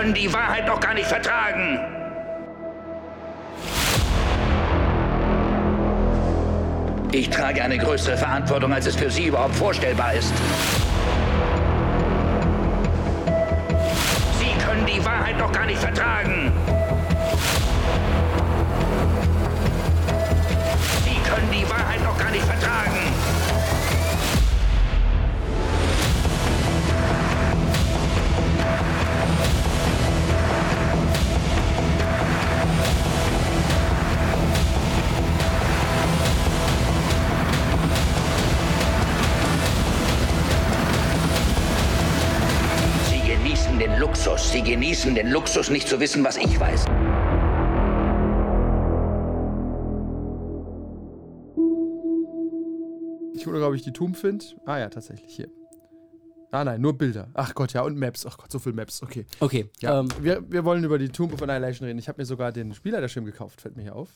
können die Wahrheit doch gar nicht vertragen. Ich trage eine größere Verantwortung, als es für Sie überhaupt vorstellbar ist. Sie können die Wahrheit doch gar nicht vertragen. Sie können die Wahrheit doch gar nicht vertragen. Luxus. Sie genießen den Luxus, nicht zu wissen, was ich weiß. Ich hole, glaube ich, die Tomb find. Ah ja, tatsächlich hier. Ah nein, nur Bilder. Ach Gott, ja, und Maps. Ach Gott, so viel Maps. Okay. Okay. Ja, Ähm, wir, wir wollen über die Tomb of Annihilation reden. Ich habe mir sogar den Spielleiterschirm gekauft, fällt mir hier auf.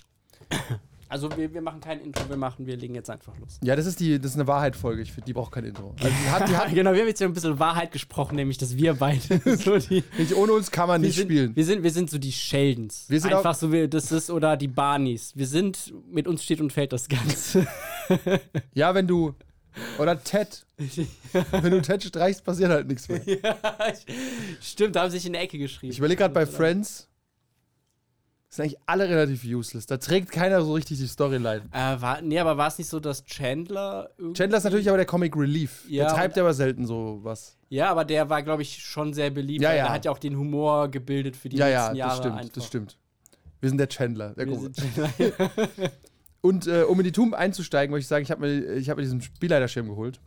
Also wir, wir machen kein Intro, wir machen, wir legen jetzt einfach los. Ja, das ist die, das ist eine Wahrheit-Folge. Ich finde, die braucht kein Intro. Also die hat, die hat, genau, wir haben jetzt ja ein bisschen Wahrheit gesprochen, nämlich dass wir beide so die. nicht, ohne uns kann man nicht sind, spielen. wir, sind, wir sind so die Sheldons. Wir sind Einfach so wie das ist oder die Barneys. Wir sind, mit uns steht und fällt das Ganze. Ja, wenn du. Oder Ted. wenn du Ted streichst, passiert halt nichts mehr. Stimmt, da haben sie sich in der Ecke geschrieben. Ich überlege gerade bei Friends. Sind eigentlich alle relativ useless. Da trägt keiner so richtig die Storyline. Äh, war, nee, aber war es nicht so, dass Chandler. Chandler ist natürlich aber der Comic Relief. Ja, der treibt aber selten so was. Ja, aber der war, glaube ich, schon sehr beliebt. Ja, ja. Der hat ja auch den Humor gebildet für die Ja, ja, letzten Jahre das stimmt. einfach. Das stimmt. Wir sind der Chandler. Der Wir sind Chandler. Und äh, um in die Tomb einzusteigen, möchte ich sagen, ich habe mir, ich hab mir diesen Spielleiterschirm geholt.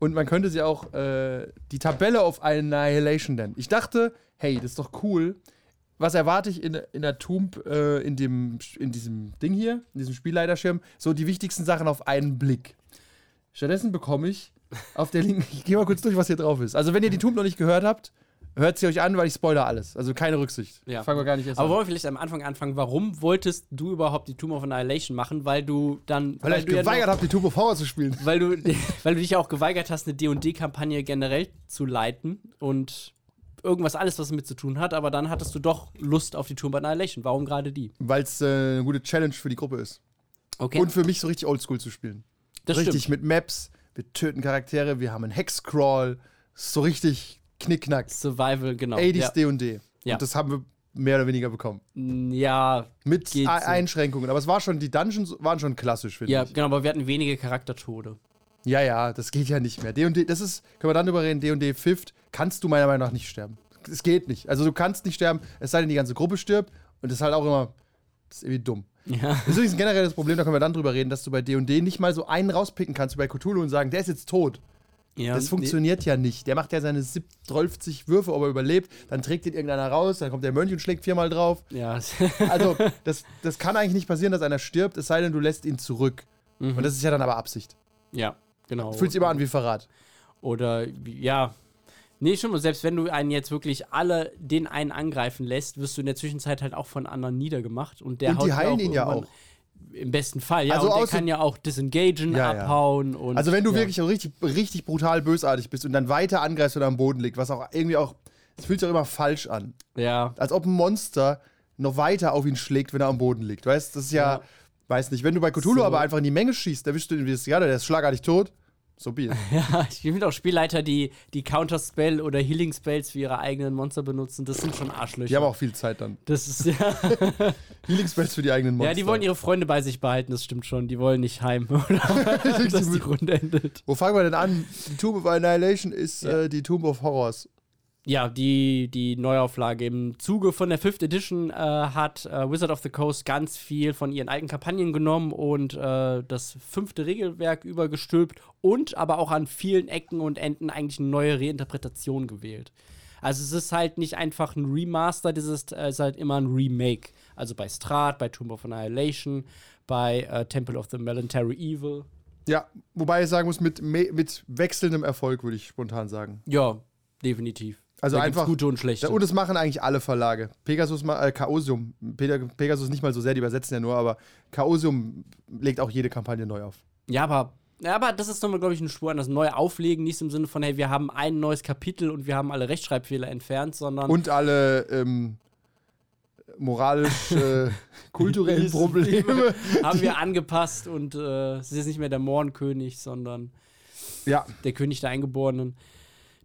Und man könnte sie auch äh, die Tabelle auf Annihilation nennen. Ich dachte, hey, das ist doch cool. Was erwarte ich in, in der Tomb, äh, in, dem, in diesem Ding hier, in diesem Spielleiterschirm? So die wichtigsten Sachen auf einen Blick. Stattdessen bekomme ich auf der linken, ich gehe mal kurz durch, was hier drauf ist. Also wenn ihr die Tomb noch nicht gehört habt, hört sie euch an, weil ich spoiler alles. Also keine Rücksicht. Ja. Fangen wir gar nicht erst Aber an. wollen wir vielleicht am Anfang anfangen, warum wolltest du überhaupt die Tomb of Annihilation machen? Weil du dann. Weil ich du ja geweigert noch- habe, die Tomb of Horror zu spielen. weil du, weil du dich ja auch geweigert hast, eine D&D-Kampagne generell zu leiten und irgendwas alles, was damit zu tun hat, aber dann hattest du doch Lust auf die Tomb Annihilation. Warum gerade die? Weil es äh, eine gute Challenge für die Gruppe ist. Okay, Und für mich so richtig oldschool zu spielen. das richtig stimmt. mit Maps, wir töten Charaktere, wir haben einen Hexcrawl, so richtig knickknack. Survival, genau. 80s ja. D&D. Ja. Und das haben wir mehr oder weniger bekommen. ja, Mit Geht Ei- so. Einschränkungen. Aber es war schon, die Dungeons waren schon klassisch, finde ja, ich. genau, aber wir hatten wenige Charaktertode. Ja, ja, das geht ja nicht mehr. D&D, das ist, können wir dann drüber reden, D&D Fifth kannst du meiner Meinung nach nicht sterben. Es geht nicht. Also du kannst nicht sterben, es sei denn, die ganze Gruppe stirbt. Und das ist halt auch immer, das ist irgendwie dumm. Ja. Das ist übrigens ein generelles Problem, da können wir dann drüber reden, dass du bei D&D nicht mal so einen rauspicken kannst wie bei Cthulhu und sagen, der ist jetzt tot. ja Das funktioniert ja nicht. Der macht ja seine 12 Würfe, ob er überlebt. Dann trägt ihn irgendeiner raus, dann kommt der Mönch und schlägt viermal drauf. Ja. Also, das, das kann eigentlich nicht passieren, dass einer stirbt, es sei denn, du lässt ihn zurück. Mhm. Und das ist ja dann aber Absicht. ja, genau. Fühlt sich immer an wie Verrat. Oder ja. Nee, schon. Und selbst wenn du einen jetzt wirklich alle den einen angreifen lässt, wirst du in der Zwischenzeit halt auch von anderen niedergemacht. Und der Und die heilen ihn ja irgendwann- Im besten Fall, ja. Also und der kann ja auch disengagen, Ja, ja. abhauen und. Also, wenn du ja. wirklich richtig, richtig brutal bösartig bist und dann weiter angreifst, wenn er am Boden liegt, was auch irgendwie auch, es fühlt sich auch immer falsch an. Ja. Als ob ein Monster noch weiter auf ihn schlägt, wenn er am Boden liegt. Weißt das ist ja, Ja. weiß nicht. Wenn du bei Cthulhu So. aber einfach in die Menge schießt, erwischst du den ja, der ist schlagartig tot. So be it. Ja, ich finde auch Spielleiter, die, die Counter-Spell oder Healing-Spells für ihre eigenen Monster benutzen, das sind schon Arschlöcher. Die haben auch viel Zeit dann. Das ist ja. Healing Spells für die eigenen Monster. ja, die wollen ihre Freunde bei sich behalten, das stimmt schon. Die wollen nicht heim, oder? dass die Runde endet. Wo fangen wir denn an? Die Tomb of Annihilation ist Ja. äh, die Tomb of Horrors. Ja, die, die Neuauflage im Zuge von der Fifth Edition äh, hat äh, Wizard of the Coast ganz viel von ihren alten Kampagnen genommen und äh, das fünfte Regelwerk übergestülpt und aber auch an vielen Ecken und Enden eigentlich eine neue Reinterpretation gewählt. Also es ist halt nicht einfach ein Remaster, das ist, äh, ist halt immer ein Remake. Also bei Strat, bei Tomb of Annihilation, bei äh, Temple of the Melancholy Evil. Ja, wobei ich sagen muss, mit, mit wechselndem Erfolg, würde ich spontan sagen. Ja, definitiv. Also Da einfach- gute und schlechte. Und das machen eigentlich alle Verlage. Pegasus, äh, Chaosium, Pe- Pegasus nicht mal so sehr, die übersetzen ja nur, aber Chaosium legt auch jede Kampagne neu auf. Ja, aber Ja, aber das ist nochmal, glaube ich, eine Spur an das neue Auflegen. Nicht im Sinne von, hey, wir haben ein neues Kapitel und wir haben alle Rechtschreibfehler entfernt, sondern. Und alle ähm, moralisch, äh, kulturellen Probleme. haben wir angepasst und äh, es ist jetzt nicht mehr der Mohrenkönig, sondern Ja, der König der Eingeborenen,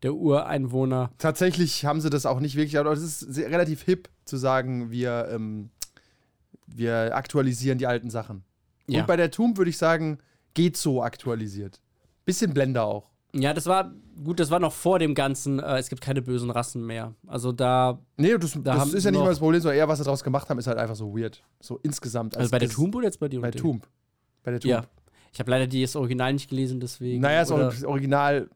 der Ureinwohner. tatsächlich haben sie das auch nicht wirklich, aber es ist relativ hip zu sagen, wir, ähm, wir aktualisieren die alten Sachen. Ja. Und bei der Tomb würde ich sagen, geht so aktualisiert. Bisschen Blender auch. Ja, das war, gut, das war noch vor dem Ganzen, äh, es gibt keine bösen Rassen mehr. Also da, Nee, das, Da das ist ja nicht mal das Problem, sondern eher, was sie daraus gemacht haben, ist halt einfach so weird. So insgesamt. also bei der Tomb oder jetzt bei dir? Bei Tomb. Bei der Tomb. Ja. Ich habe leider das Original nicht gelesen, deswegen. Naja, das Original.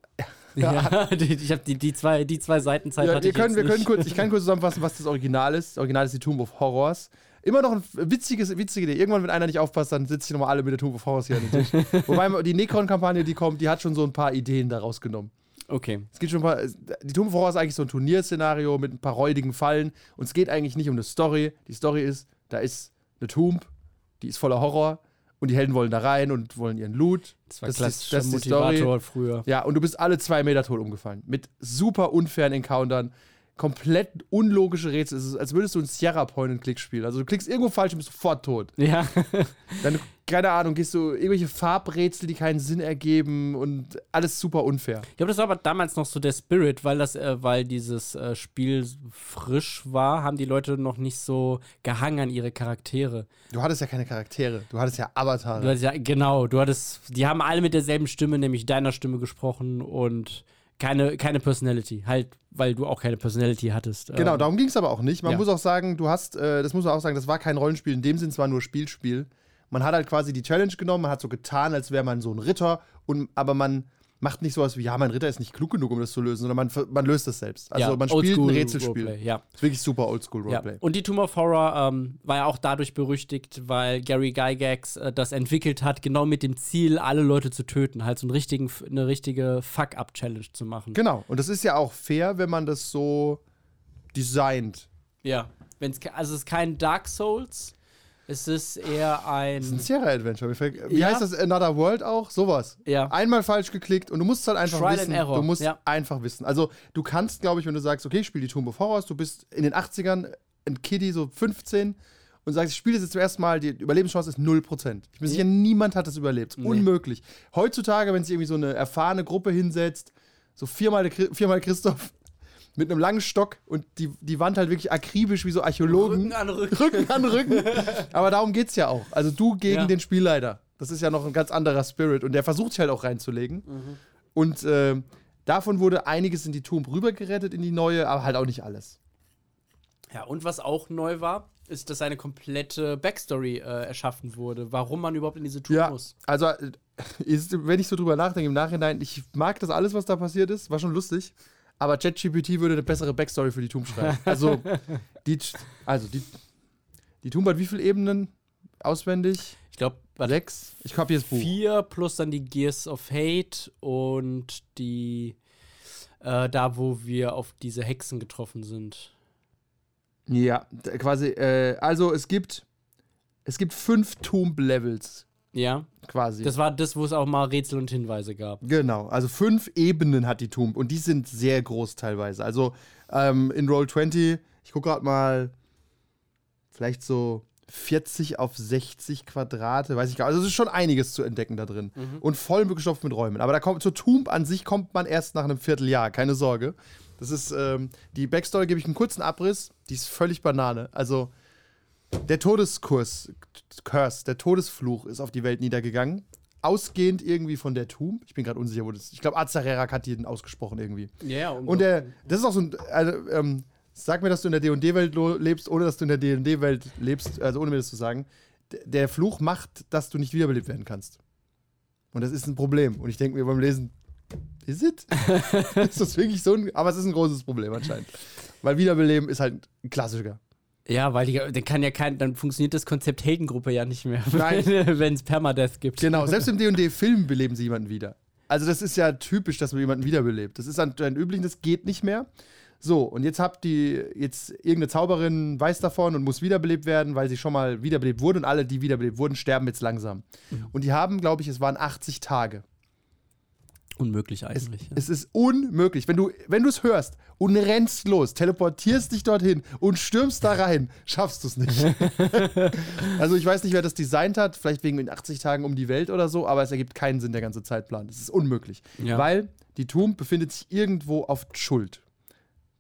Ja, die, ich habe die, die, zwei, die zwei Seiten Zeit Ja, wir ich können, wir können nicht. kurz, ich kann kurz zusammenfassen, was das Original ist. Das Original ist die Tomb of Horrors. Immer noch eine witziges, witzige Idee. Irgendwann, wenn einer nicht aufpasst, dann sitzen nochmal alle mit der Tomb of Horrors hier an den Tisch. Wobei die Necron-Kampagne, die kommt, die hat schon so ein paar Ideen daraus genommen. Okay. Es gibt schon ein paar. Die Tomb of Horrors ist eigentlich so ein Turnierszenario mit ein paar räudigen Fallen. Und es geht eigentlich nicht um eine Story. Die Story ist, da ist eine Tomb, die ist voller Horror. Und die Helden wollen da rein und wollen ihren Loot. Das war ist die- klassischer das ist die Story. Motivator früher. Ja, und du bist alle zwei Meter tot umgefallen. Mit super unfairen Encountern. Komplett unlogische Rätsel. Es ist, als würdest du ein Sierra Point-and-Click spielen. Also du klickst irgendwo falsch und bist sofort tot. Ja. Dann, keine Ahnung, gehst du irgendwelche Farbrätsel, die keinen Sinn ergeben und alles super unfair. Ich glaube, das war aber damals noch so der Spirit, weil das, äh, weil dieses äh, Spiel frisch war, haben die Leute noch nicht so gehangen an ihre Charaktere. Du hattest ja keine Charaktere. Du hattest ja Du Avatare. hattest ja, genau, du hattest, die haben alle mit derselben Stimme, nämlich deiner Stimme gesprochen und keine, keine Personality. Halt, weil du auch keine Personality hattest. Genau, Ähm, darum ging es aber auch nicht. Man ja. muss auch sagen, du hast, äh, das muss man auch sagen, das war kein Rollenspiel in dem Sinn, es war nur Spielspiel. Man hat halt quasi die Challenge genommen, man hat so getan, als wäre man so ein Ritter, und, aber man macht nicht sowas wie, ja, mein Ritter ist nicht klug genug, um das zu lösen, sondern man, man löst das selbst. Also ja, man spielt ein Rätselspiel. Roleplay, Ja. Das ist wirklich super Oldschool Ja. Roleplay. Und die Tomb of Horror ähm, war ja auch dadurch berüchtigt, weil Gary Gygax äh, das entwickelt hat, genau mit dem Ziel, alle Leute zu töten, halt so einen richtigen, eine richtige Fuck-Up-Challenge zu machen. Genau, und das ist ja auch fair, wenn man das so designt. Ja. Wenn's, also es ist kein Dark Souls, es ist eher Ein ein. Sierra Adventure. Mir fällt- Wie Ja. heißt das? Another World auch? Sowas. Ja. Einmal falsch geklickt und du musst halt einfach Trial and wissen. error, Du musst ja. einfach wissen. Also, du kannst, glaube ich, wenn du sagst, okay, ich spiele die Tomb of Horrors, du bist in den 80ern ein Kiddie, so 15, und sagst, ich spiele das jetzt zum ersten Mal, die Überlebenschance ist 0%. Ich bin sicher, niemand hat das überlebt. Unmöglich. Heutzutage, wenn sich irgendwie so eine erfahrene Gruppe hinsetzt, so viermal, viermal Christoph mit einem langen Stock und die, die Wand halt wirklich akribisch wie so Archäologen. Rücken an Rücken. Rücken an Rücken. Aber darum geht's ja auch. Also du gegen Ja. den Spielleiter. Das ist ja noch ein ganz anderer Spirit und der versucht sich halt auch reinzulegen. Und äh, davon wurde einiges in die Tomb rübergerettet in die neue, aber halt auch nicht alles. Ja, und was auch neu war, ist, dass eine komplette Backstory äh, erschaffen wurde, warum man überhaupt in diese Tour Ja, muss. also äh, ist, wenn ich so drüber nachdenke im Nachhinein, ich mag das alles, was da passiert ist, war schon lustig. Aber ChatGPT würde eine bessere Backstory für die Tomb schreiben. Also die, also die, die Tomb hat wie viele Ebenen auswendig? Ich glaube, Sechs? Ich habe hier das Buch. vier plus dann die Gears of Hate und die äh, da, wo wir auf diese Hexen getroffen sind. Ja, quasi, äh, also es gibt, es gibt fünf Tomb-Levels, Ja, quasi. das war das, wo es auch mal Rätsel und Hinweise gab. genau, also fünf Ebenen hat die Tomb und die sind sehr groß teilweise. Also ähm, in Roll20, ich gucke gerade mal, vielleicht so 40 auf 60 Quadrate, weiß ich gar nicht. Also es ist schon einiges zu entdecken da drin. Und voll gestopft mit Räumen. Aber da kommt, zur Tomb an sich kommt man erst nach einem Vierteljahr, keine Sorge. Das ist, ähm, die Backstory gebe ich einen kurzen Abriss, die ist völlig Banane. Also, der Todeskurs, Curse, der Todesfluch ist auf die Welt niedergegangen. Ausgehend irgendwie von der Tomb. Ich bin gerade unsicher, wo das. Ich glaube, Azarerak hat den ausgesprochen irgendwie. Ja, Und der, das ist auch so ein. Also, ähm, sag mir, dass du in der DD-Welt lebst, ohne dass du in der DD-Welt lebst, also ohne mir das zu sagen. Der Fluch macht, dass du nicht wiederbelebt werden kannst. Und das ist ein Problem. Und ich denke mir beim Lesen, is it? ist das wirklich so ein. Aber es ist ein großes Problem anscheinend. Weil Wiederbeleben ist halt ein Klassiker. Ja, weil die, dann kann ja kein, dann funktioniert das Konzept Heldengruppe ja nicht mehr, wenn es Permadeath gibt. Genau, selbst im D&D-Film beleben sie jemanden wieder. Also das ist ja typisch, dass man jemanden wiederbelebt. Das ist anscheinend üblich, das geht nicht mehr. So, und jetzt habt die, jetzt irgendeine Zauberin weiß davon und muss wiederbelebt werden, weil sie schon mal wiederbelebt wurde und alle, die wiederbelebt wurden, sterben jetzt langsam. Und die haben, glaube ich, es waren 80 Tage. Unmöglich eigentlich. ja. Es ist unmöglich. Wenn du wenn du es hörst und rennst los, teleportierst dich dorthin und stürmst da rein, schaffst du es nicht. also ich weiß nicht, wer das designt hat, vielleicht wegen den 80 Tagen um die Welt oder so, aber es ergibt keinen Sinn, der ganze Zeitplan. Es ist unmöglich. Ja. Weil die Tomb befindet sich irgendwo auf Schuld.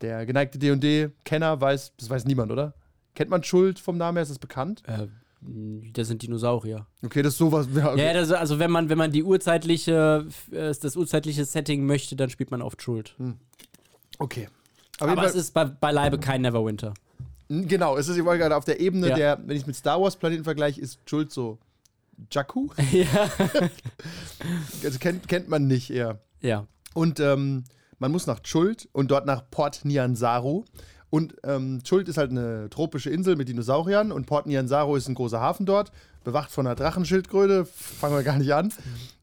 Der geneigte D&D-Kenner weiß, das weiß niemand, oder? Kennt man Schuld vom Namen her? Ist das bekannt? Äh, das sind Dinosaurier. Okay, das ist sowas. Ja, okay. Ja, das, also wenn man, wenn man die urzeitliche, äh, das urzeitliche Setting möchte, dann spielt man oft Schuld. okay. Auf Aber jeden es ist bei, beileibe kein Neverwinter. genau, es ist ich gerade auf der Ebene Ja. der, wenn ich mit Star Wars Planeten vergleiche, ist Schuld so Jakku. ja. Also kennt, kennt man nicht eher. Ja. Und ähm, man muss nach Chult und dort nach Port Nianzaro. Und ähm, Chult ist halt eine tropische Insel mit Dinosauriern und Port Nianzaro ist ein großer Hafen dort, bewacht von einer Drachenschildkröte. Fangen wir gar nicht an.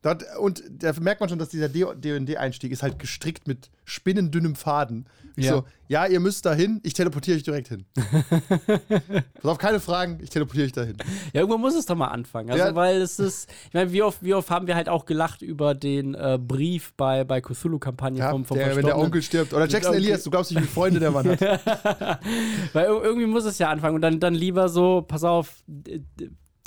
Dort, und da merkt man schon, dass dieser DD-Einstieg ist halt gestrickt mit spinnendünnem Faden. Ich Ja. so, ja, ihr müsst dahin, ich teleportiere euch direkt hin. Pass auf, keine Fragen, ich teleportiere euch dahin. Ja, irgendwann muss es doch mal anfangen. Also, Ja. weil es ist, ich meine, wie oft, wie oft haben wir halt auch gelacht über den äh, Brief bei, bei Cthulhu-Kampagne Ja, vom, vom der, wenn der. Onkel stirbt. Oder Jackson Onkel- Elias, du glaubst nicht, wie Freunde der Mann hat. Weil ir- irgendwie muss es ja anfangen und dann, dann lieber so, pass auf,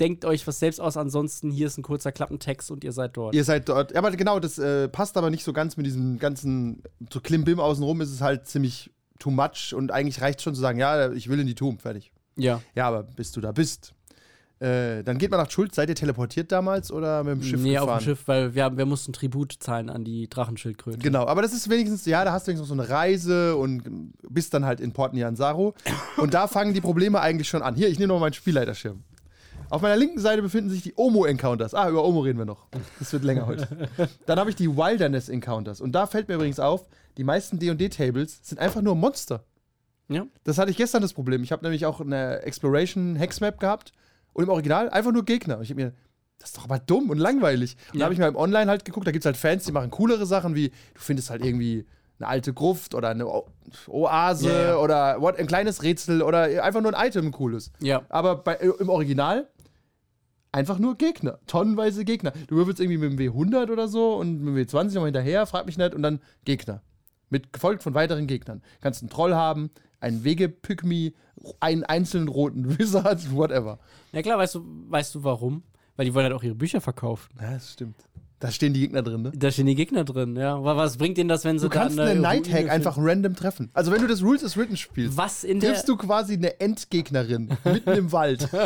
denkt euch was selbst aus, ansonsten hier ist ein kurzer Klappentext und ihr seid dort. Ihr seid dort. Ja, aber genau, das äh, passt aber nicht so ganz mit diesem ganzen so Klimbim außenrum. Ist es halt ziemlich too much und eigentlich reicht schon zu sagen, ja, ich will in die Tomb, fertig. Ja. Ja, aber bis du da bist, äh, dann geht man nach Schuld. Seid ihr teleportiert damals oder mit dem Schiff nee, gefahren? auf dem Schiff, weil wir, haben- wir mussten Tribut zahlen an die Drachenschildkröte. Genau, aber das ist wenigstens, ja, da hast du wenigstens noch so eine Reise und bist dann halt in Port Nianzaro. und da fangen die Probleme eigentlich schon an. Hier, ich nehme noch meinen Spielleiterschirm. Auf meiner linken Seite befinden sich die Omo-Encounters. Ah, über Omo reden wir noch. Das wird länger heute. Dann habe ich die Wilderness-Encounters. Und da fällt mir übrigens auf, die meisten D&D-Tables sind einfach nur Monster. Ja. Das hatte ich gestern das Problem. Ich habe nämlich auch eine Exploration Hexmap gehabt und im Original einfach nur Gegner. Und ich habe mir, das ist doch aber dumm und langweilig. Und da Ja. habe ich mal im Online halt geguckt, da gibt es halt Fans, die machen coolere Sachen, wie du findest halt irgendwie eine alte Gruft oder eine O- Oase ja. oder what, ein kleines Rätsel oder einfach nur ein Item cooles. Ja. Aber bei, im Original einfach nur Gegner. Tonnenweise Gegner. Du würfelst irgendwie mit dem W100 oder so und mit dem W20 nochmal hinterher, frag mich nicht, und dann Gegner. Mit, gefolgt von weiteren Gegnern. Kannst einen Troll haben, einen Wege-Pygmy, einen einzelnen roten Wizard, whatever. Ja klar, weißt du, weißt du warum? Weil die wollen halt auch ihre Bücher verkaufen. Ja, das stimmt. Da stehen die Gegner drin, ne? Da stehen die Gegner drin, ja. Aber was bringt denen das, wenn sie Du kannst da eine einen Night Ruine Hack einfach random treffen. Also wenn du das Rules is Written spielst, Was in der. triffst du quasi eine Endgegnerin mitten im Wald.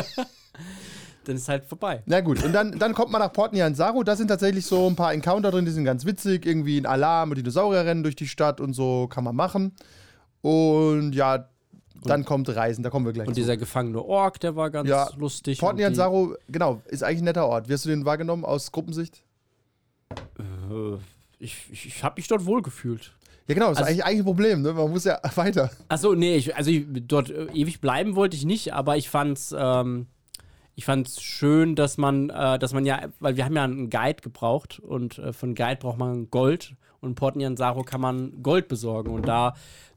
Dann ist halt vorbei. Na gut, und dann, dann kommt man nach Port Nianzaro. Da sind tatsächlich so ein paar Encounter drin, die sind ganz witzig. Irgendwie ein Alarm und Dinosaurier rennen durch die Stadt und so kann man machen. Und ja, dann kommt Reisen, da kommen wir gleich Und zu. dieser gefangene Ork, der war ganz Ja, lustig. Port und Nianzaro, genau, ist eigentlich ein netter Ort. Wie hast du den wahrgenommen aus Gruppensicht? Äh, ich ich, ich habe mich dort wohlgefühlt. Ja, genau, das ist Also- eigentlich, eigentlich ein Problem, ne? Man muss ja weiter. Achso, nee, ich, also ich, dort äh, ewig bleiben wollte ich nicht, aber ich fand's, ähm, ich fand's schön, dass man, äh, dass man ja, weil wir haben ja einen Guide gebraucht und äh, von Guide braucht man Gold und Port Nianzaro kann man Gold besorgen und da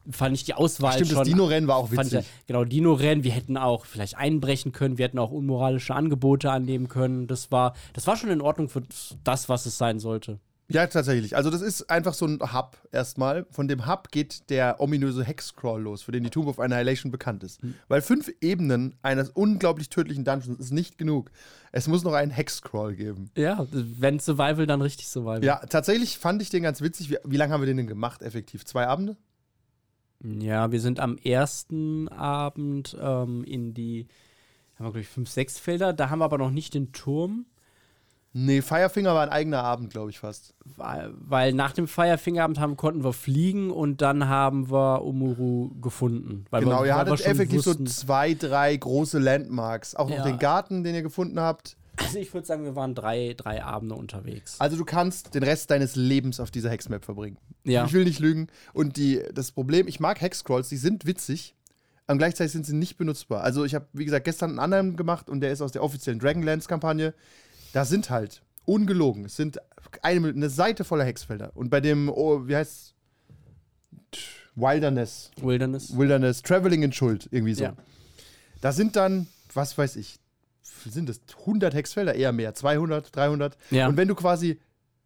fand ich die Auswahl Stimmt, schon. das Dino-Rennen war auch fand ich, witzig. ja- genau, Dino-Rennen, wir hätten auch vielleicht einbrechen können, wir hätten auch unmoralische Angebote annehmen können. Das war, das war schon in Ordnung für das, was es sein sollte. Ja, tatsächlich. Also das ist einfach so ein Hub erstmal. Von dem Hub geht der ominöse Hexcrawl los, für den die Tomb of Annihilation bekannt ist. Weil fünf Ebenen eines unglaublich tödlichen Dungeons ist nicht genug. Es muss noch einen Hexcrawl geben. Ja, wenn Survival, dann richtig Survival. Ja, tatsächlich fand ich den ganz witzig. Wie, wie lange haben wir den denn gemacht, effektiv? Zwei Abende? Ja, wir sind am ersten Abend ähm, in die, haben wir glaube ich fünf, sechs Felder. Da haben wir aber noch nicht den Turm, Nee, Firefinger war ein eigener Abend, glaube ich fast. weil, weil nach dem Firefingerabend haben, konnten wir fliegen und dann haben wir Umuru gefunden. Genau, wir, ihr hattet effektiv wussten- so zwei, drei große Landmarks. Auch noch Ja. den Garten, den ihr gefunden habt. Also ich würde sagen, wir waren drei, drei Abende unterwegs. Also du kannst den Rest deines Lebens auf dieser Hexmap verbringen. Ja. Ich will nicht lügen. Und die, das Problem, ich mag Hexcrawls, die sind witzig, aber gleichzeitig sind sie nicht benutzbar. Also ich habe, wie gesagt, gestern einen anderen gemacht und der ist aus der offiziellen Dragonlance-Kampagne. Da sind halt, ungelogen, es sind eine, eine Seite voller Hexfelder. Und bei dem, oh, wie heißt Wilderness, Wilderness. Wilderness, Traveling in Schuld, irgendwie so. Ja. Da sind dann, was weiß ich, sind es 100 Hexfelder, eher mehr, 200, 300. Ja. Und wenn du quasi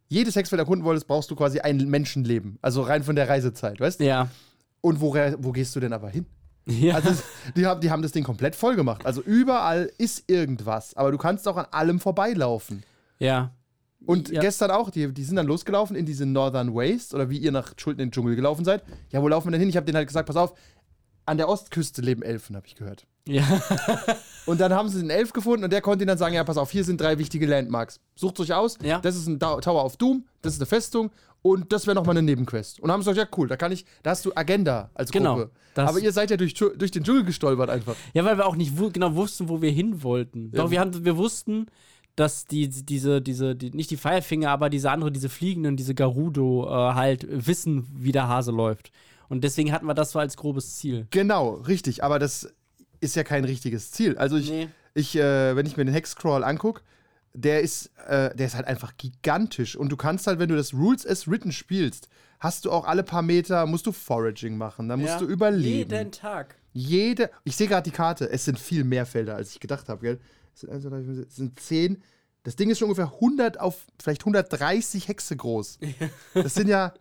jedes Hexfeld erkunden wolltest, brauchst du quasi ein Menschenleben. Also rein von der Reisezeit, weißt du? Ja. Und wo, wo gehst du denn aber hin? Ja. Also, die, haben, die haben das Ding komplett voll gemacht. Also überall ist irgendwas, aber du kannst auch an allem vorbeilaufen. ja. Und Ja. gestern auch, die, die sind dann losgelaufen in diese Northern Waste oder wie ihr nach Schulden in den Dschungel gelaufen seid. Ja, wo laufen wir denn hin? Ich habe denen halt gesagt, pass auf, an der Ostküste leben Elfen, habe ich gehört. Ja. Und dann haben sie den Elf gefunden und der konnte ihnen dann sagen, ja, pass auf, hier sind drei wichtige Landmarks. Sucht euch aus. Ja. Das ist ein Tower of Doom, das ist eine Festung und das wäre nochmal eine Nebenquest. Und haben sie gesagt, ja, cool, da kann ich, da hast du Agenda als Genau, Gruppe. Aber ihr seid ja durch, durch den Dschungel gestolpert einfach. Ja, weil wir auch nicht wu genau wussten, wo wir hin wollten. Doch, wir, haben, wir wussten, dass die, diese, diese, die, nicht die Firefinger, aber diese andere, diese fliegenden, diese Garudo äh, halt wissen, wie der Hase läuft. Und deswegen hatten wir das so als grobes Ziel. Genau, richtig, aber das ist ja kein richtiges Ziel. Also ich, Nee. ich äh, wenn ich mir den Hexcrawl angucke, der ist, äh, der ist halt einfach gigantisch. Und du kannst halt, wenn du das Rules as Written spielst, hast du auch alle paar Meter, musst du Foraging machen, dann musst Ja. du überleben. Jeden Tag. Jede, ich sehe gerade die Karte, es sind viel mehr Felder, als ich gedacht habe, gell? Es sind, 1, 2, 3, 4, 5, es sind 10. Das Ding ist schon ungefähr 100 auf vielleicht 130 Hexe groß. Das sind ja.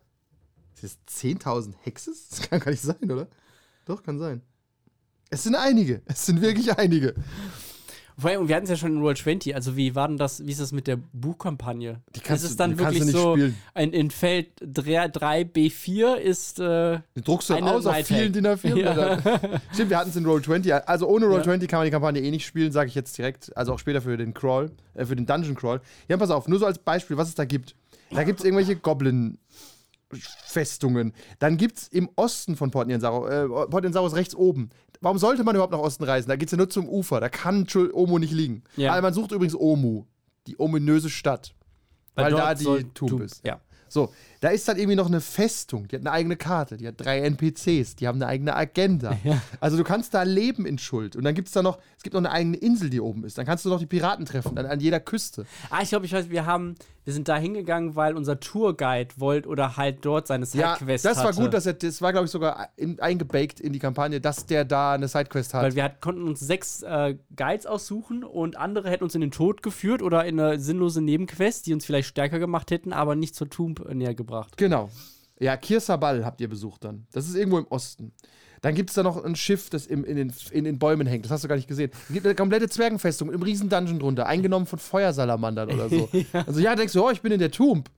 Das 10.000 Hexes? Das kann gar nicht sein, oder? Doch, kann sein. Es sind einige. Es sind wirklich einige. Vor allem, wir hatten es ja schon in Roll 20, also wie war denn das, wie ist das mit der Buchkampagne? Die kannst ist es dann wirklich so, spielen. ein, in Feld 3, 3b4 ist, äh, Die druckst du aus auf vielen. DIN A4 Blättern. Stimmt, wir hatten es in Roll 20. Also ohne Roll 20 kann man die Kampagne eh nicht spielen, sage ich jetzt direkt. Also auch später für den Crawl, äh, für den Dungeon Crawl. Ja, pass auf, nur so als Beispiel, was es da gibt. Da gibt es irgendwelche Goblin-Festungen. Dann gibt es im Osten von Port Nianzaro, äh, Port Nianzaro ist rechts oben. Warum sollte man überhaupt nach Osten reisen? Da geht es ja nur zum Ufer. Da kann Omu nicht liegen. Ja. Also man sucht übrigens Omu, die ominöse Stadt. Weil, dort da die Tomb- ist. Ja. So, da ist dann irgendwie noch eine Festung, die hat eine eigene Karte, die hat drei NPCs, die haben eine eigene Agenda. Also du kannst da leben in Schuld. Und dann gibt es da noch, es gibt noch eine eigene Insel, die oben ist. Dann kannst du noch die Piraten treffen, dann an jeder Küste. Ah, ich glaube, ich weiß, wir haben, wir sind da hingegangen, weil unser Tourguide wollte oder halt dort seine Ja, Sidequest das war hatte. gut, dass er, das war, glaube ich, sogar in, eingebaked in die Kampagne, dass der da eine Sidequest hat. Weil wir hat, konnten uns sechs äh, Guides aussuchen und andere hätten uns in den Tod geführt oder in eine sinnlose Nebenquest, die uns vielleicht stärker gemacht hätten, aber nicht zur Tomb äh, näher gebracht. Genau. Ja, Kirsabal habt ihr besucht dann. Das ist irgendwo im Osten. Dann gibt es da noch ein Schiff, das im, in, den, in den Bäumen hängt. Das hast du gar nicht gesehen. Es gibt eine komplette Zwergenfestung einem riesen Dungeon drunter, eingenommen von Feuersalamandern oder so. Also ja, denkst du, oh, ich bin in der Tomb.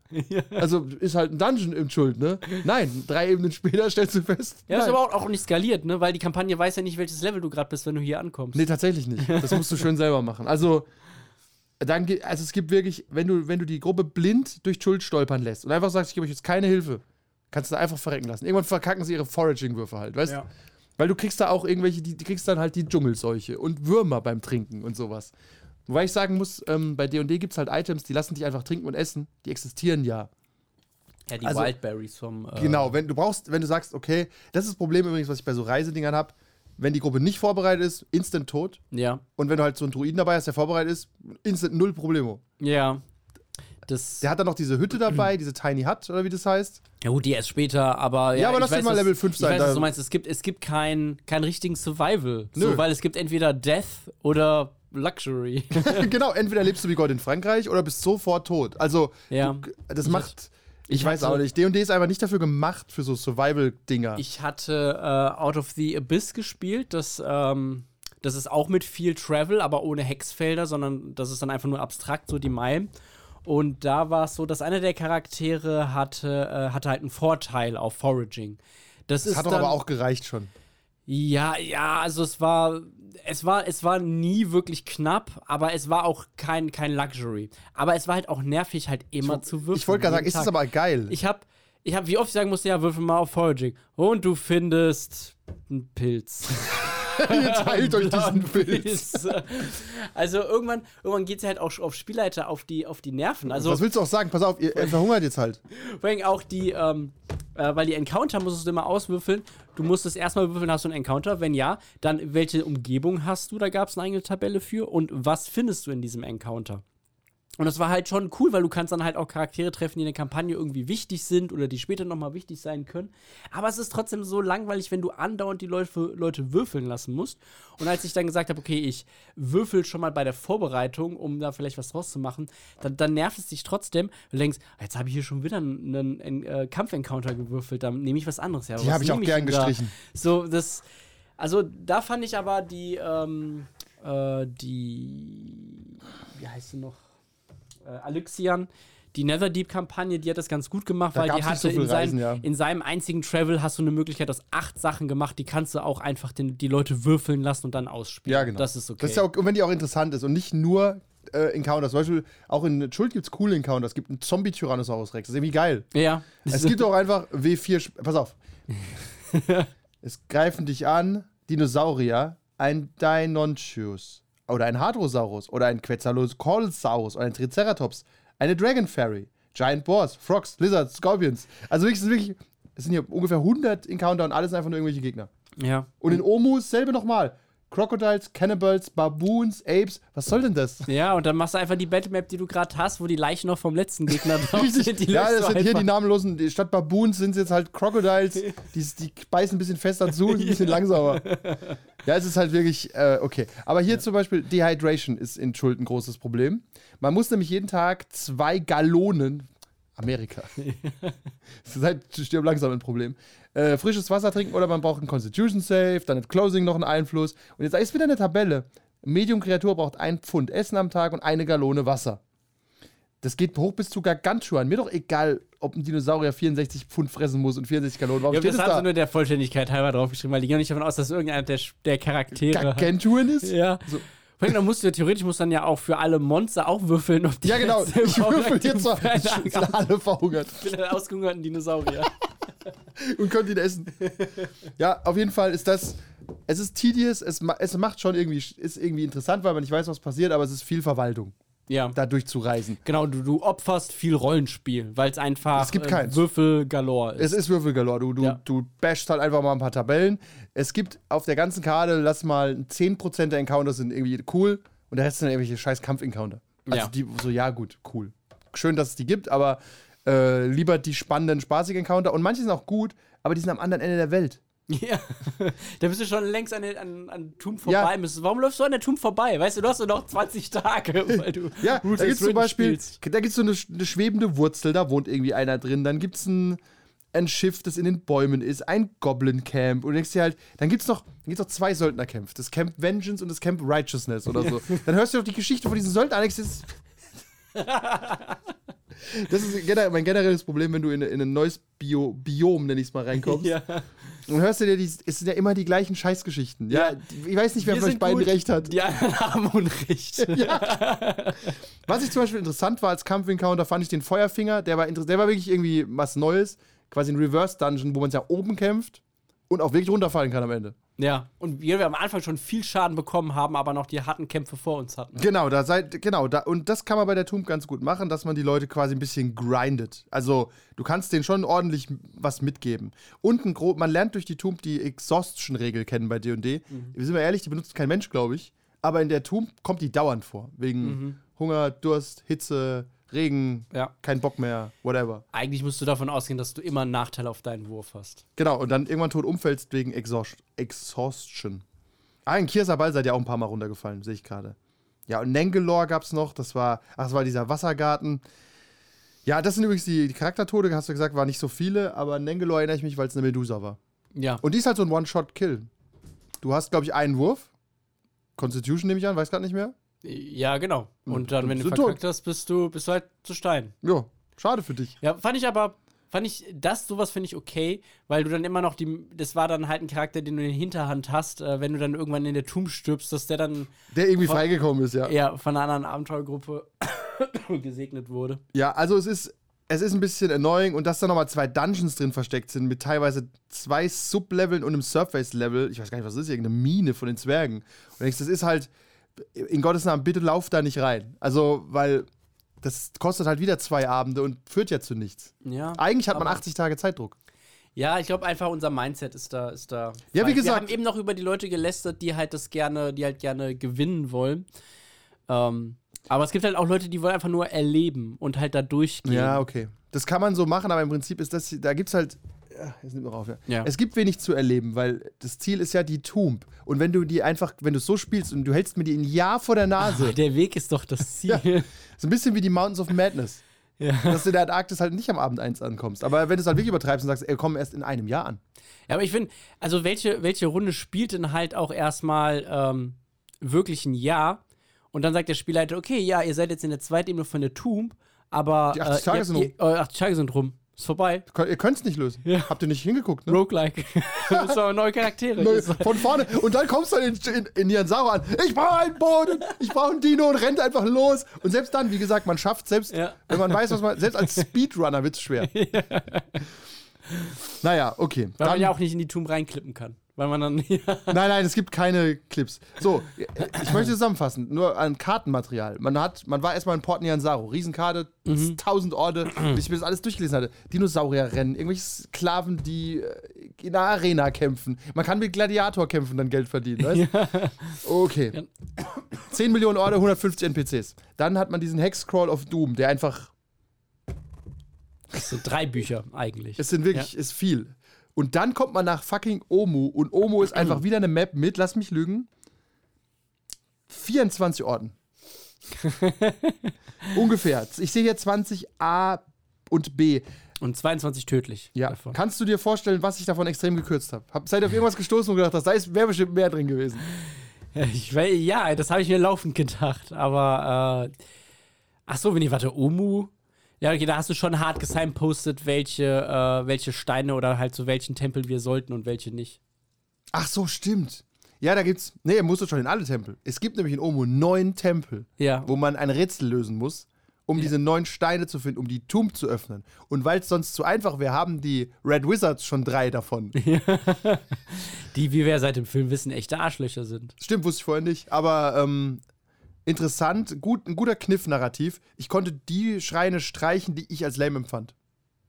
Also ist halt ein Dungeon im Schuld, ne? Nein, drei Ebenen später stellst du fest. Ja, das ist aber auch, auch nicht skaliert, ne? Weil die Kampagne weiß ja nicht, welches Level du gerade bist, wenn du hier ankommst. Nee, tatsächlich nicht. Das musst du schön selber machen. Also, dann, also es gibt wirklich, wenn du, wenn du die Gruppe blind durch Schuld stolpern lässt und einfach sagst, ich gebe euch jetzt keine Hilfe, kannst du da einfach verrecken lassen. Irgendwann verkacken sie ihre Foraging-Würfe halt, weißt du? Ja. Weil du kriegst da auch irgendwelche, die, die kriegst dann halt die Dschungelseuche und Würmer beim Trinken und sowas. Wobei ich sagen muss, ähm, bei D&D gibt es halt Items, die lassen dich einfach trinken und essen. Die existieren ja. Ja, die Also- Wildberries vom. Äh, Genau, wenn du brauchst, wenn du sagst, okay, das ist das Problem übrigens, was ich bei so Reisedingern habe, wenn die Gruppe nicht vorbereitet ist, instant tot. Ja. Und wenn du halt so einen Druiden dabei hast, der vorbereitet ist, instant null Problemo. Ja. Das. Der hat dann noch diese Hütte dabei, diese Tiny Hut, oder wie das heißt. Ja gut, die erst später, aber ja, Ja, aber lass den weiß, mal Level 5 sein, Ich weiß, was du meinst. Es gibt, es gibt keinen kein richtigen Survival. Nö. So, weil es gibt entweder Death oder Luxury. genau, entweder lebst du wie Gott in Frankreich oder bist sofort tot. Also, Ja. du, das macht. Ich, ich weiß hatte- auch nicht. D&D ist einfach nicht dafür gemacht, für so Survival-Dinger. ich hatte äh, Out of the Abyss gespielt. Das, ähm, das ist auch mit viel Travel, aber ohne Hexfelder, sondern das ist dann einfach nur abstrakt, so die Meilen. Und da war es so, dass einer der Charaktere hatte, äh, hatte halt einen Vorteil auf Foraging. Das, Das ist hat doch aber auch gereicht schon. Ja, ja, also es war, es war, es war nie wirklich knapp, aber es war auch kein, kein Luxury. Aber es war halt auch nervig, halt immer zu würfeln. Ich wollte gerade sagen, jeden ist das Tag. aber geil. Ich hab, ich hab, wie oft ich sagen musste, ja, würfel mal auf Foraging. Und du findest einen Pilz. Ihr teilt euch diesen Pilz. Pilz. Also irgendwann, irgendwann geht es halt auch auf Spielleiter auf die, auf die Nerven. Also Was willst du auch sagen? Pass auf, ihr, ihr verhungert jetzt halt. vor allem auch die, ähm, äh, weil die Encounter musstest du immer auswürfeln. Du musstest erstmal würfeln, hast du einen Encounter? Wenn ja, dann welche Umgebung hast du? Da gab es eine eigene Tabelle für. Und was findest du in diesem Encounter? Und das war halt schon cool, weil du kannst dann halt auch Charaktere treffen, die in der Kampagne irgendwie wichtig sind oder die später nochmal wichtig sein können. Aber es ist trotzdem so langweilig, wenn du andauernd die Leute, Leute würfeln lassen musst. Und als ich dann gesagt habe, okay, ich würfel schon mal bei der Vorbereitung, um da vielleicht was draus zu machen, dann, dann nervt es dich trotzdem. Du denkst, jetzt habe ich hier schon wieder einen, einen, einen äh, Kampfencounter gewürfelt, dann nehme ich was anderes. Ja, Die habe ich auch gern da? gestrichen. So, das. Also, da fand ich aber die, ähm, äh, die. Wie heißt sie noch? Äh, Alexian. Die Netherdeep-Kampagne, die hat das ganz gut gemacht, Da weil die so hatte viel in, seinem, Reisen, ja. in seinem einzigen Travel hast du eine Möglichkeit aus acht Sachen gemacht, die kannst du auch einfach den, die Leute würfeln lassen und dann ausspielen. Ja, genau. Das ist okay. Das ist ja auch, wenn die auch interessant ist und nicht nur äh, Encounters. Zum Beispiel auch in Schuld gibt es coole Encounters. Es gibt einen Zombie-Tyrannosaurus Rex. Das ist irgendwie geil. ja. Es gibt auch einfach W4. Sp- Pass auf. es greifen dich an Dinosaurier, ein Deinonychus oder ein Hadrosaurus oder ein Quetzalcoatlsaurus oder ein Triceratops, eine Dragon Fairy, Giant Boars, Frogs, Lizards, Scorpions. Also wirklich, es sind wirklich, es sind hier ungefähr 100 Encounter und alles einfach nur irgendwelche Gegner. ja. Und in Omus selbe nochmal. Crocodiles, Cannibals, Baboons, Apes. Was soll denn das? Ja, und dann machst du einfach die Battlemap, die du gerade hast, wo die Leichen noch vom letzten Gegner drauf sind. Die ja, das sind hier die namenlosen, statt Baboons sind es jetzt halt Crocodiles, die, die beißen ein bisschen fester zu ein bisschen langsamer. Ja, es ist halt wirklich, äh, okay. Aber hier zum Beispiel, Dehydration ist in Schuld ein großes Problem. Man muss nämlich jeden Tag zwei Gallonen, Amerika, das ist halt stirb langsam ein Problem, äh, frisches Wasser trinken oder man braucht ein Constitution Save, dann hat Closing noch einen Einfluss. Und jetzt ist wieder eine Tabelle. Medium-Kreatur braucht ein Pfund Essen am Tag und eine Gallone Wasser. Das geht hoch bis zu Gargantuan. Mir doch egal, ob ein Dinosaurier 64 Pfund fressen muss und 64 Gallonen. Warum Ja, steht das haben da? sie nur der Vollständigkeit halber draufgeschrieben, weil die gehen nicht davon aus, dass irgendeiner der, der Charaktere. Gargantuan ist? Ja. So. Vor allem, dann musst du ja theoretisch musst dann ja auch für alle Monster auch würfeln, ob die Ja, genau. Ich würfel jetzt für einen Sind alle verhungert für einen ausgehungerten Dinosaurier. und könnt ihn essen. Ja, auf jeden Fall ist das. Es ist tedious, es, ma- es macht schon irgendwie, ist irgendwie interessant, weil man nicht weiß, was passiert, aber es ist viel Verwaltung, ja. da durchzureisen. Genau, du, du opferst viel Rollenspiel, weil es einfach Es gibt äh. Würfel galore ist. Es ist Würfelgalore. Du, du, Ja. du bashst halt einfach mal ein paar Tabellen. Es gibt auf der ganzen Karte, lass mal 10% der Encounters sind irgendwie cool und der Rest sind irgendwelche scheiß Kampf-Encounter. Also Ja. die so, ja gut, cool. Schön, dass es die gibt, aber äh, lieber die spannenden, spaßigen Encounter. Und manche sind auch gut, aber die sind am anderen Ende der Welt. Ja, da bist du schon längst an, den- an, an Ja. vorbei. müssen. Warum läufst du an der Tum vorbei? Weißt du, du hast nur noch 20 Tage, weil du Ja, Roots da and gibt es zum Beispiel, spielst. da gibt's so eine, eine schwebende Wurzel, da wohnt irgendwie einer drin. Dann gibt es ein, ein Schiff, das in den Bäumen ist, ein Goblin-Camp. Und du denkst dir halt, dann gibt es noch, dann gibt's noch zwei Söldnercamps. Das Camp Vengeance und das Camp Righteousness oder so. Dann hörst du doch die Geschichte von diesen Söldnern. dir, Das ist generell, mein generelles Problem, wenn du in, in ein neues Bio, Biom, nenn ich es mal, reinkommst. Ja. Und hörst du dir, die, es sind ja immer die gleichen Scheißgeschichten. Ja, Ja. ich weiß nicht, wer Wir von euch beiden gut, recht hat. Die anderen haben Unrecht. Was ich zum Beispiel interessant war als Kampf-Encounter, fand ich den Feuerfinger. Der war, der war wirklich irgendwie was Neues. Quasi ein Reverse-Dungeon, wo man ja oben kämpft und auch wirklich runterfallen kann am Ende. Ja, und wir, wir am Anfang schon viel Schaden bekommen haben, aber noch die harten Kämpfe vor uns hatten. Genau, da seid, genau, da, und das kann man bei der Tomb ganz gut machen, dass man die Leute quasi ein bisschen grindet. Also, du kannst denen schon ordentlich was mitgeben. Und ein gro man lernt durch die Tomb die Exhaustion-Regel kennen bei D&D. Wir sind mal ehrlich, die benutzt kein Mensch, glaube ich. Aber in der Tomb kommt die dauernd vor. Wegen Hunger, Durst, Hitze, Regen, Ja. kein Bock mehr, whatever. Eigentlich musst du davon ausgehen, dass du immer einen Nachteil auf deinen Wurf hast. Genau, und dann irgendwann tot umfällst wegen Exhaust Exhaustion. Ah, in Kirsabal seid ihr auch ein paar Mal runtergefallen, sehe ich gerade. Ja, und Nengelor gab's noch, das war, ach, das war dieser Wassergarten. Ja, das sind übrigens die, die Charaktertode, hast du gesagt, waren nicht so viele, aber Nengelor erinnere ich mich, weil es eine Medusa war. Ja. Und die ist halt so ein One-Shot-Kill. Du hast, glaube ich, einen Wurf. Constitution nehme ich an, weiß gerade nicht mehr. Ja, genau. Und dann, wenn du tot. verkackt hast, bist du, bist du halt zu Stein. Ja, schade für dich. Ja, fand ich aber, fand ich, das, sowas finde ich okay, weil du dann immer noch die, das war dann halt ein Charakter, den du in der Hinterhand hast, äh, wenn du dann irgendwann in der Tomb stirbst, dass der dann Der irgendwie Voll- freigekommen ist, ja. eher von einer anderen Abenteuergruppe gesegnet wurde. Ja, also es ist, es ist ein bisschen annoying und dass da nochmal zwei Dungeons drin versteckt sind mit teilweise zwei Subleveln und einem Surface-Level. Ich weiß gar nicht, was das ist, irgendeine Mine von den Zwergen. Und denkst, das ist halt, in Gottes Namen, bitte lauf da nicht rein. Also, weil das kostet halt wieder zwei Abende und führt ja zu nichts. Ja. Eigentlich hat man aber- 80 Tage Zeitdruck. Ja, ich glaube einfach, unser Mindset ist da, ist da. Ja, wie gesagt- Wir haben eben noch über die Leute gelästert, die halt das gerne, die halt gerne gewinnen wollen. Ähm, Aber es gibt halt auch Leute, die wollen einfach nur erleben und halt da durchgehen. Ja, okay. Das kann man so machen, aber im Prinzip ist das, da gibt es halt. Jetzt nimmt noch auf, ja. Ja. Es gibt wenig zu erleben, weil das Ziel ist ja die Tomb. Und wenn du die einfach, wenn du es so spielst und du hältst mir die ein Jahr vor der Nase, Der Weg ist doch das Ziel. Ja. so ein bisschen wie die Mountains of Madness. Ja. Dass du in der Antarktis halt nicht am Abend eins ankommst. Aber wenn du es halt wirklich übertreibst und sagst, ey, komm erst in einem Jahr an. Ja, aber ich finde, also welche, welche Runde spielt denn halt auch erstmal ähm, wirklich ein Jahr? Und dann sagt der Spielleiter, okay, ja, ihr seid jetzt in der zweiten Ebene von der Tomb, aber Die 80 Tage ihr, sind ihr, äh, 80 Tage sind rum. Ist vorbei. Ihr könnt es nicht lösen. Ja. Habt ihr nicht hingeguckt, ne? Roguelike. das sind aber neue Charaktere. Neu, von vorne. Und dann kommst du in, in, in Nianzaro an. Ich brauche einen Boden, ich brauche einen Dino und rennt einfach los. Und selbst dann, wie gesagt, man schafft selbst, Ja. wenn man weiß, was man. Selbst als Speedrunner wird es schwer. Naja, okay. Weil Dann, man ja auch nicht in die Tomb reinklippen kann. Weil man dann. Ja. Nein, nein, es gibt keine Clips. So, ich möchte zusammenfassen, nur an Kartenmaterial. Man hat, man war erstmal in Port Nianzaro, Riesenkarte, Mhm. tausend Orte, bis ich mir das alles durchgelesen hatte. Dinosaurierrennen, irgendwelche Sklaven, die äh, in der Arena kämpfen. Man kann mit Gladiator kämpfen, dann Geld verdienen, weißt? Okay. 10 Millionen Orte, 150 NPCs. Dann hat man diesen Hexcrawl of Doom, der einfach, Das sind drei Bücher eigentlich. es sind wirklich, ist viel. Und dann kommt man nach fucking Omu und Omu ist einfach wieder eine Map mit, lass mich lügen, 24 Orten. Ungefähr. Ich sehe hier 20 A und B. Und 22 tödlich. Ja. Davon. Kannst du dir vorstellen, was ich davon extrem gekürzt habe? Hab, seid ihr auf irgendwas gestoßen und gedacht, da wäre bestimmt mehr drin gewesen? Ich, wei- ja, das habe ich mir laufend gedacht. Aber, äh, ach so, wenn ich, warte, Omu? Ja, okay, da hast du schon hart gesignpostet, welche, äh, welche Steine oder halt zu welchen Tempel wir sollten und welche nicht. Ach so, stimmt. Ja, da gibt's. Nee, ihr musstet schon in alle Tempel. Es gibt nämlich in Omu neun Tempel, Ja. wo man ein Rätsel lösen muss, um diese neun Steine zu finden, um die Tomb zu öffnen. Und weil es sonst zu einfach wäre, haben die Red Wizards schon drei davon. Die, wie wir seit dem Film wissen, echte Arschlöcher sind. Stimmt, wusste ich vorher nicht. Aber ähm, interessant, gut, ein guter Kniff-Narrativ. Ich konnte die Schreine streichen, die ich als lame empfand.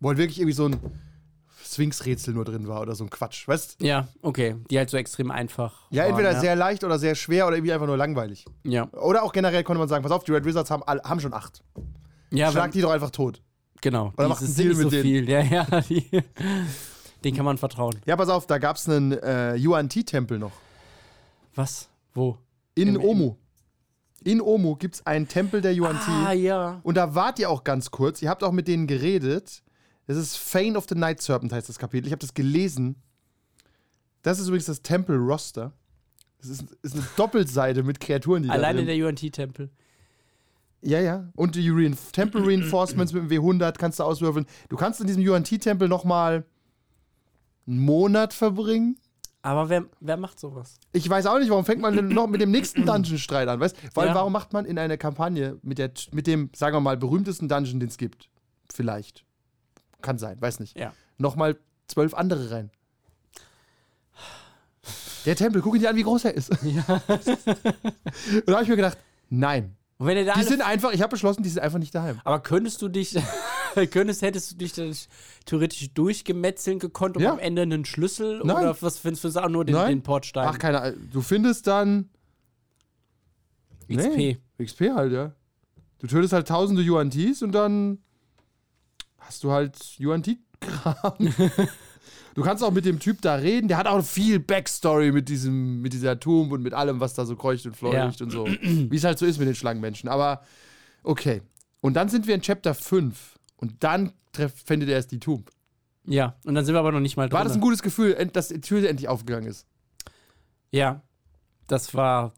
Wo halt wirklich irgendwie so ein Sphinx-Rätsel nur drin war oder so ein Quatsch. Weißt Ja, okay. Die halt so extrem einfach. Ja, waren, entweder ja. sehr leicht oder sehr schwer oder irgendwie einfach nur langweilig. Ja, Oder auch generell konnte man sagen, pass auf, die Red Wizards haben, all- haben schon acht. ja Schlag wenn, die doch einfach tot. genau. Oder macht einen Deal nicht so mit denen. viel. Ja, ja. Die, den kann man vertrauen. Ja, pass auf, da gab es einen äh, Yuan-Ti-Tempel noch. Was? Wo? In Im- Omu. In Omu gibt es einen Tempel der Yuan-Ti. Ah, ja. Und da wart ihr auch ganz kurz. Ihr habt auch mit denen geredet. Das ist Fane of the Night Serpent heißt das Kapitel. Ich habe das gelesen. Das ist übrigens das Tempel-Roster. Das ist, ist eine Doppelseite mit Kreaturen, die da Alleine drin. der UNT-Tempel. Ja, ja. Und die Reinf Temple Reinforcements mit dem W100 kannst du auswürfeln. Du kannst in diesem Yuan-Ti-Tempel nochmal einen Monat verbringen. Aber wer, wer macht sowas? Ich weiß auch nicht, warum fängt man denn noch mit dem nächsten Dungeon-Streit an, weißt Weil Ja. warum macht man in einer Kampagne mit, der, mit dem, sagen wir mal, berühmtesten Dungeon, den es gibt? Vielleicht. Kann sein, weiß nicht. Ja. Nochmal zwölf andere rein. Der Tempel, guck ihn dir an, wie groß er ist. Ja. Und da habe ich mir gedacht, nein. Die sind einfach, ich habe beschlossen, die sind einfach nicht daheim. aber könntest du dich, könntest, hättest du dich dann theoretisch durchgemetzeln gekonnt, um Ja. am Ende einen Schlüssel Nein. oder was findest du auch nur den, Nein. den Portstein? Ach, keine Ahnung. Du findest dann XP. Nee, XP halt, ja. Du tötest halt tausende Yuan-Tis und dann hast du halt Yuan-Ti-Kram. du kannst auch mit dem Typ da reden. Der hat auch viel Backstory mit, diesem, mit dieser Tomb und mit allem, was da so kreucht und fleucht und so. Wie es halt so ist mit den Schlangenmenschen. Aber okay. Und dann sind wir in Chapter 5. Und dann findet er erst die Tomb. Ja, und dann sind wir aber noch nicht mal drin. War das ein gutes Gefühl, dass die Tür endlich aufgegangen ist? Ja, das war,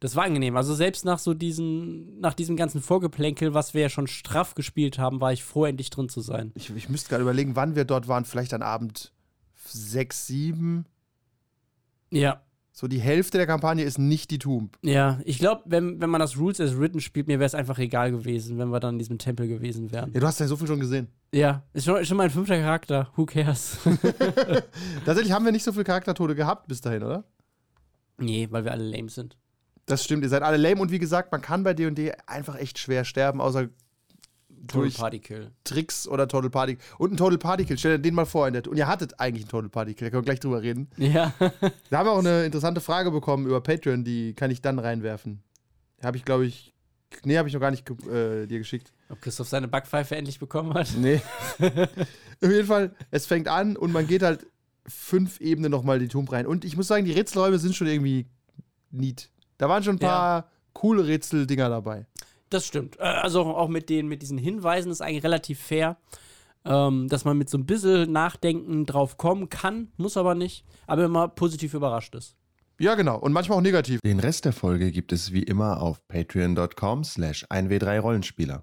das war angenehm. Also selbst nach so diesen, nach diesem ganzen Vorgeplänkel, was wir ja schon straff gespielt haben, war ich froh, endlich drin zu sein. Ich, ich müsste gerade überlegen, wann wir dort waren. Vielleicht an Abend 6, 7. Ja, So die Hälfte der Kampagne ist nicht die Tomb. ja. Ich glaube, wenn, wenn man das Rules as Written spielt, mir wäre es einfach egal gewesen, wenn wir dann in diesem Tempel gewesen wären. Ja, du hast ja so viel schon gesehen. Ja, ist schon, ist schon mein fünfter Charakter. Who cares? Tatsächlich haben wir nicht so viele Charaktertode gehabt bis dahin, oder? nee, weil wir alle lame sind. Das stimmt, ihr seid alle lame und wie gesagt, man kann bei D&D einfach echt schwer sterben, außer Total Partykill. Tricks oder Total Party. Und ein Total Party Kill, stell dir den mal vor. Und ihr hattet eigentlich einen Total Party Kill, da können wir gleich drüber reden. Ja. Da haben wir auch eine interessante Frage bekommen über Patreon, die kann ich dann reinwerfen. Habe ich, glaube ich, nee, habe ich noch gar nicht äh, dir geschickt. Ob Christoph seine Backpfeife endlich bekommen hat? Nee. Auf jeden Fall, es fängt an und man geht halt fünf Ebenen nochmal die Tomb rein. Und ich muss sagen, die Rätselräume sind schon irgendwie neat. Da waren schon ein paar coole Rätseldinger dabei. Das stimmt. Äh, Also auch mit, den, mit diesen Hinweisen ist eigentlich relativ fair, ähm, dass man mit so ein bisschen Nachdenken drauf kommen kann, muss aber nicht, aber immer positiv überrascht ist. Ja, genau. Und manchmal auch negativ. Den Rest der Folge gibt es wie immer auf patreon.com slash 1w3rollenspieler.